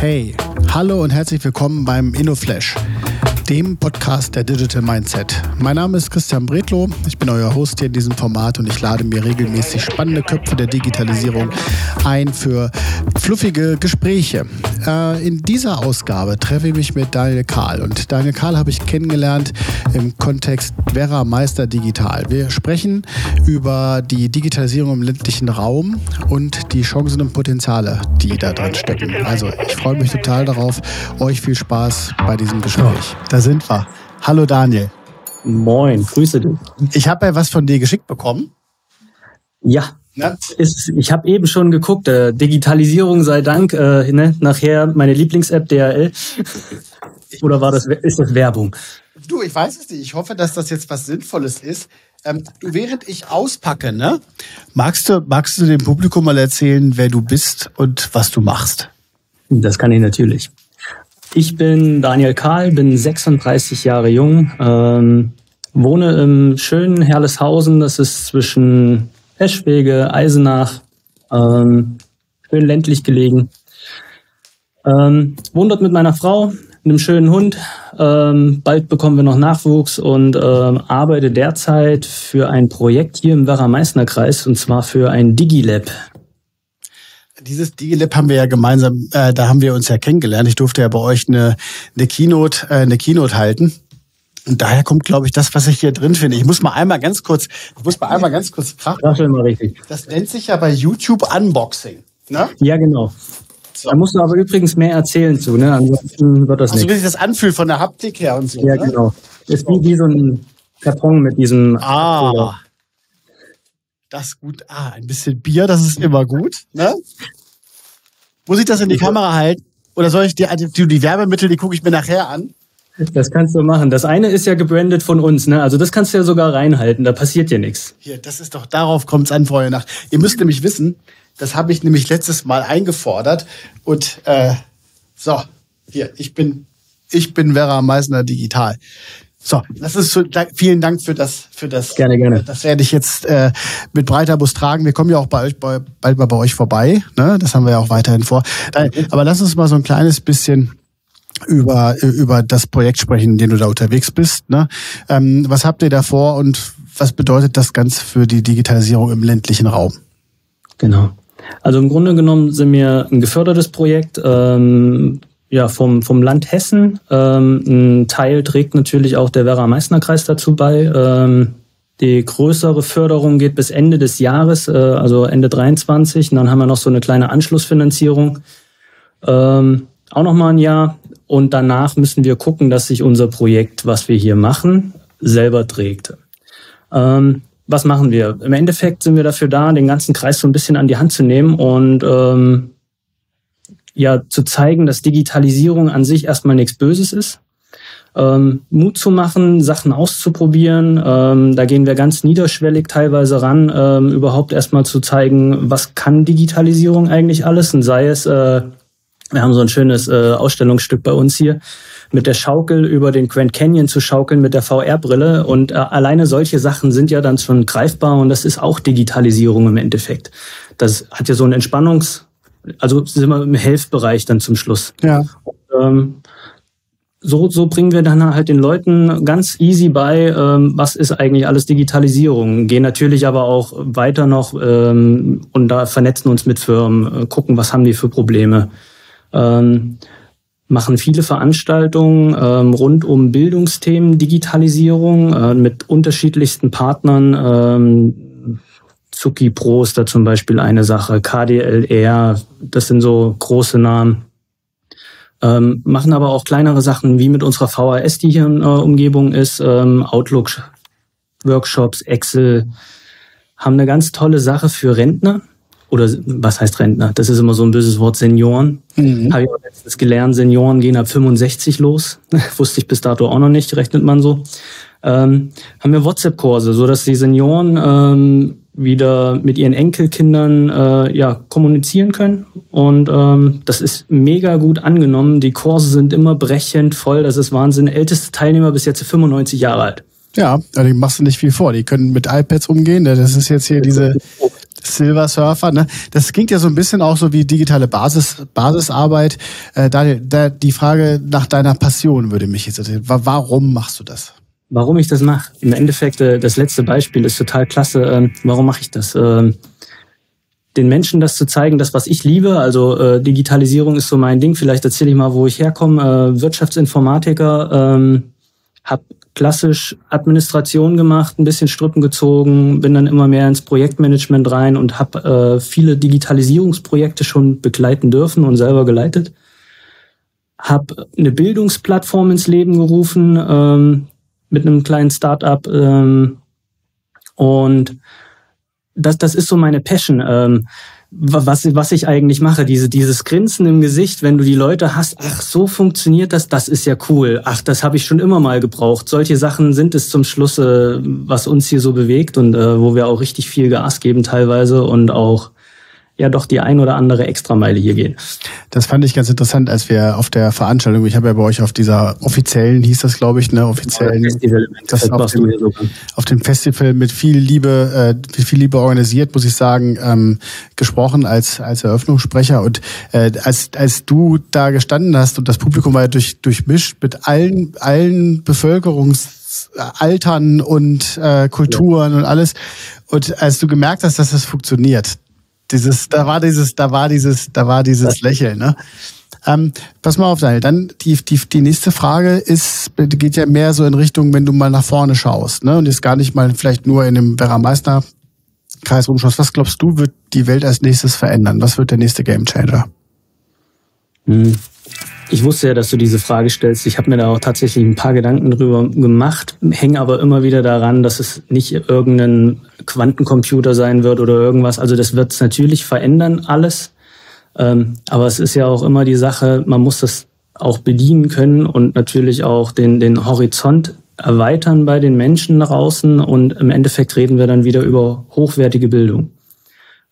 Hey, hallo und herzlich willkommen beim InnoFlash, dem Podcast der Digital Mindset. Mein Name ist Christian Bredlow, ich bin euer Host hier in diesem Format und ich lade mir regelmäßig spannende Köpfe der Digitalisierung ein für fluffige Gespräche. Äh, in dieser Ausgabe treffe ich mich mit Daniel Kahl und Daniel Kahl habe ich kennengelernt im Kontext Vera Meister Digital. Wir sprechen über die Digitalisierung im ländlichen Raum und die Chancen und Potenziale, die da drin stecken. Also ich freue mich total darauf. Euch viel Spaß bei diesem Gespräch. Da sind wir. Hallo Daniel. Moin, grüße dich. Ich habe ja was von dir geschickt bekommen. Ja, ja. Ist, ich habe eben schon geguckt, äh, Digitalisierung sei Dank, äh, ne? nachher meine Lieblings-App DRL. Oder war das, ist das Werbung? Du, ich weiß es nicht. Ich hoffe, dass das jetzt was Sinnvolles ist. Ähm, du, während ich auspacke, ne, magst du, magst du dem Publikum mal erzählen, wer du bist und was du machst? Das kann ich natürlich. Ich bin Daniel Kahl, bin 36 Jahre jung, ähm, wohne im schönen Herleshausen. Das ist zwischen Eschwege, Eisenach, ähm, schön ländlich gelegen. Ähm, wohne dort mit meiner Frau, einem schönen Hund. Ähm, bald bekommen wir noch Nachwuchs und ähm, arbeite derzeit für ein Projekt hier im Werra-Meißner-Kreis und zwar für ein Digilab. Dieses Digilab haben wir ja gemeinsam, äh, da haben wir uns ja kennengelernt. Ich durfte ja bei euch eine, eine Keynote, äh, eine Keynote halten. Und daher kommt, glaube ich, das, was ich hier drin finde. Ich muss mal einmal ganz kurz, ich muss mal einmal ganz kurz fragen. Das mal richtig. Das nennt sich ja bei YouTube Unboxing. Ne? Ja, genau. So. Da musst du aber übrigens mehr erzählen zu, ne? Ansonsten wird das also, nicht. Also wie sich das anfühlt von der Haptik her und so. Ja, ne? genau. Das ist wie, wie so ein Karton mit diesem. Ah. Abfüller. Das ist gut. Ah, ein bisschen Bier, das ist immer gut. Ne? Muss ich das in die Kamera halten? Oder soll ich die, die, die Werbemittel, die gucke ich mir nachher an? Das kannst du machen. Das eine ist ja gebrandet von uns, ne? Also das kannst du ja sogar reinhalten, da passiert ja nichts. Hier, das ist doch, darauf kommt's an, Freunde Nacht. Ihr müsst nämlich wissen, das habe ich nämlich letztes Mal eingefordert. Und äh, so, hier, ich bin, ich bin Vera Meisner digital. So, das ist so, vielen Dank für das, für das. Gerne, gerne. Das werde ich jetzt äh, mit breiter Bus tragen. Wir kommen ja auch bei euch, bei, bald mal bei euch vorbei. Ne? Das haben wir ja auch weiterhin vor. Aber lass uns mal so ein kleines bisschen über, über das Projekt sprechen, in dem du da unterwegs bist. Ne? Ähm, was habt ihr da vor und was bedeutet das Ganze für die Digitalisierung im ländlichen Raum? Genau. Also im Grunde genommen sind wir ein gefördertes Projekt ähm, ja, vom, vom Land Hessen. Ähm, ein Teil trägt natürlich auch der Werra-Meißner-Kreis dazu bei. Ähm, die größere Förderung geht bis Ende des Jahres, äh, also Ende 23. Und dann haben wir noch so eine kleine Anschlussfinanzierung. Ähm, auch noch mal ein Jahr. Und danach müssen wir gucken, dass sich unser Projekt, was wir hier machen, selber trägt. Ähm, was machen wir? Im Endeffekt sind wir dafür da, den ganzen Kreis so ein bisschen an die Hand zu nehmen und ähm, ja zu zeigen, dass Digitalisierung an sich erstmal nichts Böses ist. Ähm, Mut zu machen, Sachen auszuprobieren. Ähm, da gehen wir ganz niederschwellig teilweise ran, ähm, überhaupt erstmal zu zeigen, was kann Digitalisierung eigentlich alles und sei es äh, wir haben so ein schönes äh, Ausstellungsstück bei uns hier mit der Schaukel über den Grand Canyon zu schaukeln mit der VR-Brille. Und äh, alleine solche Sachen sind ja dann schon greifbar und das ist auch Digitalisierung im Endeffekt. Das hat ja so einen Entspannungs-, also sind wir im Helfbereich dann zum Schluss. Ja. Und, ähm, so, so bringen wir dann halt den Leuten ganz easy bei, ähm, was ist eigentlich alles Digitalisierung. Gehen natürlich aber auch weiter noch ähm, und da vernetzen uns mit Firmen, äh, gucken, was haben die für Probleme ähm, machen viele Veranstaltungen ähm, rund um Bildungsthemen, Digitalisierung äh, mit unterschiedlichsten Partnern. Ähm, Zuki Pro ist da zum Beispiel eine Sache, KDLR, das sind so große Namen. Ähm, machen aber auch kleinere Sachen wie mit unserer VHS, die hier in äh, Umgebung ist, ähm, Outlook, Workshops, Excel, haben eine ganz tolle Sache für Rentner oder was heißt Rentner? Das ist immer so ein böses Wort, Senioren. Mhm. Habe ich auch letztens gelernt, Senioren gehen ab 65 los. Wusste ich bis dato auch noch nicht, rechnet man so. Ähm, haben wir WhatsApp-Kurse, so dass die Senioren ähm, wieder mit ihren Enkelkindern äh, ja kommunizieren können und ähm, das ist mega gut angenommen. Die Kurse sind immer brechend voll, das ist Wahnsinn. Älteste Teilnehmer bis jetzt 95 Jahre alt. Ja, die machst du nicht viel vor. Die können mit iPads umgehen. Das ist jetzt hier diese Silver Surfer, ne? Das klingt ja so ein bisschen auch so wie digitale Basis, Basisarbeit. Äh, da, da, die Frage nach deiner Passion würde mich jetzt interessieren. Warum machst du das? Warum ich das mache? Im Endeffekt, äh, das letzte Beispiel ist total klasse. Ähm, warum mache ich das? Ähm, den Menschen das zu zeigen, das, was ich liebe, also äh, Digitalisierung ist so mein Ding. Vielleicht erzähle ich mal, wo ich herkomme. Äh, Wirtschaftsinformatiker, ähm, habe klassisch Administration gemacht, ein bisschen Strippen gezogen, bin dann immer mehr ins Projektmanagement rein und habe viele Digitalisierungsprojekte schon begleiten dürfen und selber geleitet. Habe eine Bildungsplattform ins Leben gerufen ähm, mit einem kleinen Startup ähm, und das, das ist so meine Passion. Ähm, was, was ich eigentlich mache, diese, dieses Grinsen im Gesicht, wenn du die Leute hast, ach, so funktioniert das, das ist ja cool. Ach, das habe ich schon immer mal gebraucht. Solche Sachen sind es zum Schluss, äh, was uns hier so bewegt und äh, wo wir auch richtig viel Gas geben teilweise und auch ja doch die ein oder andere Extrameile hier gehen. Das fand ich ganz interessant, als wir auf der Veranstaltung, ich habe ja bei euch auf dieser offiziellen, hieß das glaube ich, ne, offiziellen, ja, Festival, das auf, dem, auf dem Festival mit viel Liebe, äh, mit viel Liebe organisiert, muss ich sagen, ähm, gesprochen als als Eröffnungssprecher und äh, als als du da gestanden hast und das Publikum war ja durch durchmischt mit allen allen Bevölkerungsaltern und äh, Kulturen ja. und alles und als du gemerkt hast, dass das funktioniert, dieses, da war dieses, da war dieses, da war dieses Lächeln, ne? Ähm, pass mal auf, Daniel. Dann die, die, die nächste Frage ist, geht ja mehr so in Richtung, wenn du mal nach vorne schaust, ne? Und jetzt gar nicht mal vielleicht nur in dem Werra Meister Kreis rumschaust. Was glaubst du, wird die Welt als nächstes verändern? Was wird der nächste Game Changer? Hm. Ich wusste ja, dass du diese Frage stellst. Ich habe mir da auch tatsächlich ein paar Gedanken drüber gemacht, hänge aber immer wieder daran, dass es nicht irgendein Quantencomputer sein wird oder irgendwas. Also das wird es natürlich verändern, alles. Ähm, aber es ist ja auch immer die Sache, man muss das auch bedienen können und natürlich auch den, den Horizont erweitern bei den Menschen draußen. Und im Endeffekt reden wir dann wieder über hochwertige Bildung.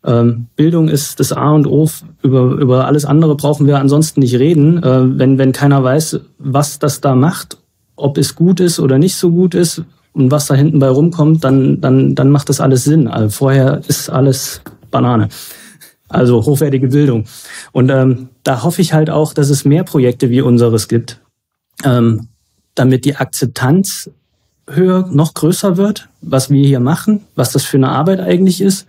Ähm, Bildung ist das A und O. Über, über alles andere brauchen wir ansonsten nicht reden. Äh, wenn, wenn keiner weiß, was das da macht, ob es gut ist oder nicht so gut ist und was da hinten bei rumkommt, dann, dann, dann macht das alles Sinn. Also vorher ist alles Banane. Also hochwertige Bildung. Und ähm, da hoffe ich halt auch, dass es mehr Projekte wie unseres gibt, ähm, damit die Akzeptanz höher, noch größer wird, was wir hier machen, was das für eine Arbeit eigentlich ist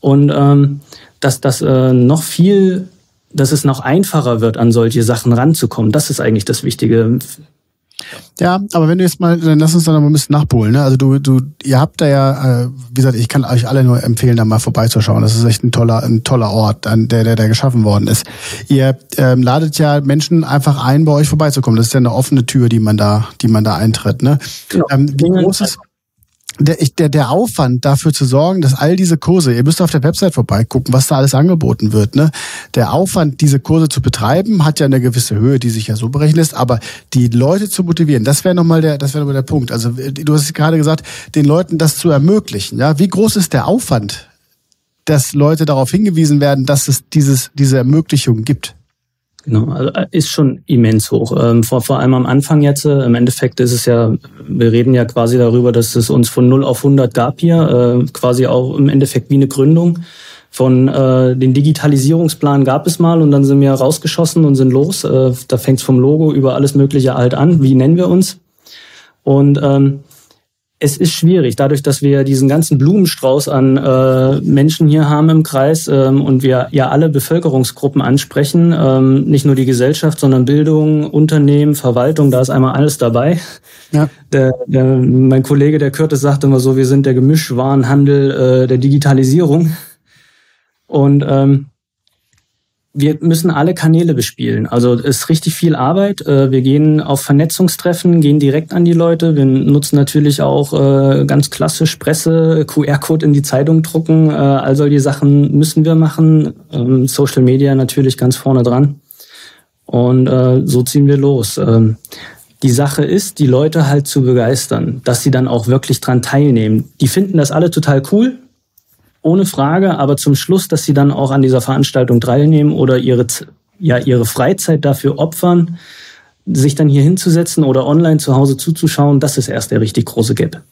und ähm, dass das äh, noch viel, dass es noch einfacher wird, an solche Sachen ranzukommen. Das ist eigentlich das Wichtige. Ja, aber wenn du jetzt mal, dann lass uns da noch mal ein bisschen nachpolen. Ne? Also du, du, ihr habt da ja, äh, wie gesagt, ich kann euch alle nur empfehlen, da mal vorbeizuschauen. Das ist echt ein toller, ein toller Ort, an der, der, der geschaffen worden ist. Ihr ähm, ladet ja Menschen einfach ein, bei euch vorbeizukommen. Das ist ja eine offene Tür, die man da, die man da eintritt. Ne? Genau. Ähm, wie groß ist der, der, der Aufwand dafür zu sorgen, dass all diese Kurse, ihr müsst auf der Website vorbeigucken, was da alles angeboten wird. Ne? Der Aufwand, diese Kurse zu betreiben, hat ja eine gewisse Höhe, die sich ja so berechnen lässt, aber die Leute zu motivieren, das wäre nochmal der, das wäre nochmal der Punkt. Also du hast gerade gesagt, den Leuten das zu ermöglichen. Ja, wie groß ist der Aufwand, dass Leute darauf hingewiesen werden, dass es dieses, diese Ermöglichung gibt? Genau, also äh, ist schon immens hoch. Ähm, vor, vor allem am Anfang jetzt, äh, im Endeffekt ist es ja, wir reden ja quasi darüber, dass es uns von 0 auf 100 gab hier, äh, quasi auch im Endeffekt wie eine Gründung. Von äh, den Digitalisierungsplan gab es mal und dann sind wir rausgeschossen und sind los. Äh, da fängt es vom Logo über alles Mögliche halt an. Wie nennen wir uns? Und ähm, es ist schwierig, dadurch, dass wir diesen ganzen Blumenstrauß an äh, Menschen hier haben im Kreis ähm, und wir ja alle Bevölkerungsgruppen ansprechen, ähm, nicht nur die Gesellschaft, sondern Bildung, Unternehmen, Verwaltung, da ist einmal alles dabei. Ja. Der, der, mein Kollege, der Curtis, sagt immer so, wir sind der Gemischwarenhandel äh, der Digitalisierung. Und ähm, wir müssen alle Kanäle bespielen. Also es ist richtig viel Arbeit. Äh, wir gehen auf Vernetzungstreffen, gehen direkt an die Leute. Wir nutzen natürlich auch äh, ganz klassisch Presse, QR-Code in die Zeitung drucken. Äh, all solche Sachen müssen wir machen. Ähm, Social Media natürlich ganz vorne dran. Und so ziehen wir los. Ähm, die Sache ist, die Leute halt zu begeistern, dass sie dann auch wirklich dran teilnehmen. Die finden das alle total cool, ohne Frage, aber zum Schluss, dass sie dann auch an dieser Veranstaltung teilnehmen oder ihre, ja, ihre Freizeit dafür opfern, sich dann hier hinzusetzen oder online zu Hause zuzuschauen, das ist erst der richtig große Gap.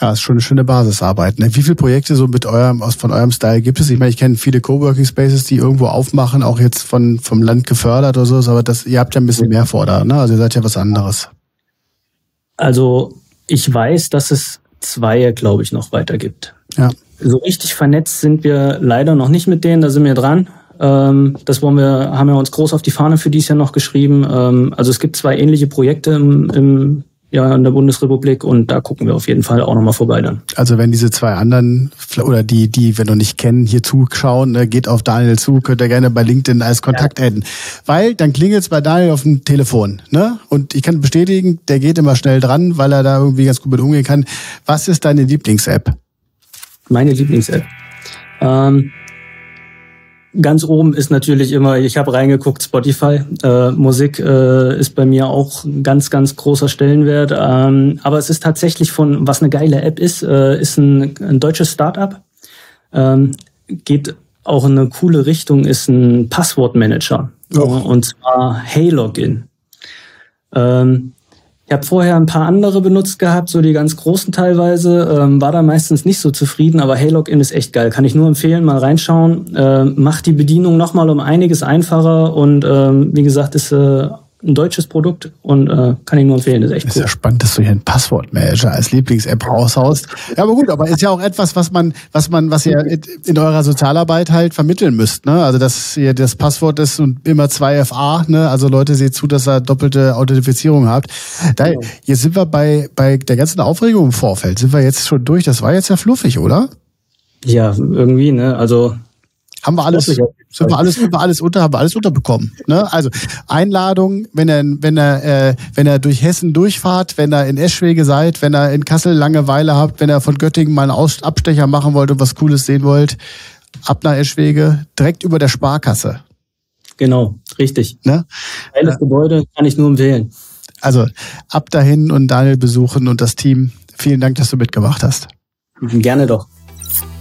Ja, ist schon eine schöne Basisarbeit. Ne? Wie viele Projekte so mit eurem, aus, von eurem Style gibt es? Ich meine, ich kenne viele Coworking Spaces, die irgendwo aufmachen, auch jetzt von, vom Land gefördert oder so, aber das, ihr habt ja ein bisschen mehr vor da, ne? Also ihr seid ja was anderes. Also ich weiß, dass es zwei, glaube ich, noch weiter gibt. Ja. So richtig vernetzt sind wir leider noch nicht mit denen, da sind wir dran. Ähm, das wollen wir, haben wir uns groß auf die Fahne für dieses Jahr noch geschrieben. Ähm, also es gibt zwei ähnliche Projekte im, im ja, in der Bundesrepublik und da gucken wir auf jeden Fall auch nochmal vorbei dann. Also wenn diese zwei anderen oder die, die wir noch nicht kennen, hier zuschauen, ne, geht auf Daniel zu, könnt ihr gerne bei LinkedIn als Kontakt ja. adden. Weil dann klingelt es bei Daniel auf dem Telefon. Ne? Und ich kann bestätigen, der geht immer schnell dran, weil er da irgendwie ganz gut mit umgehen kann. Was ist deine Lieblings-App? Meine Lieblings-App. Ähm, Ganz oben ist natürlich immer, ich habe reingeguckt, Spotify. Äh, Musik äh, ist bei mir auch ein ganz, ganz großer Stellenwert. Ähm, aber es ist tatsächlich von, was eine geile App ist, äh, ist ein, ein deutsches Startup. Ähm, geht auch in eine coole Richtung, ist ein Passwortmanager. Oh. Und zwar Hey-Login. Ähm, ich habe vorher ein paar andere benutzt gehabt, so die ganz großen teilweise, ähm, war da meistens nicht so zufrieden, aber Hey Login ist echt geil. Kann ich nur empfehlen, mal reinschauen. Äh, macht die Bedienung nochmal um einiges einfacher und ähm, wie gesagt, ist äh, ein deutsches Produkt und äh, kann ich nur empfehlen, ist echt ist cool. Ist ja spannend, dass du hier einen Passwortmanager als Lieblings-App raushaust. Ja, aber gut, aber ist ja auch etwas, was man, was man, was ihr in eurer Sozialarbeit halt vermitteln müsst, ne? Also dass ihr das Passwort ist und immer 2FA, ne? Also Leute, seht zu, dass ihr doppelte Authentifizierung habt. Da, genau. Jetzt sind wir bei, bei der ganzen Aufregung im Vorfeld, sind wir jetzt schon durch. Das war jetzt ja fluffig, oder? Ja, irgendwie, ne? Also haben wir alles, sind wir alles, sind wir alles unter, haben wir alles unterbekommen. Ne? Also Einladung, wenn er, wenn er, äh, wenn er durch Hessen durchfahrt, wenn er in Eschwege seid, wenn er in Kassel Langeweile habt, wenn er von Göttingen mal einen Aus Abstecher machen wollt und was Cooles sehen wollt, ab nach Eschwege, direkt über der Sparkasse. Genau, richtig. Ne? Geiles Gebäude kann ich nur empfehlen. Also ab dahin und Daniel besuchen und das Team. Vielen Dank, dass du mitgemacht hast. Gerne doch.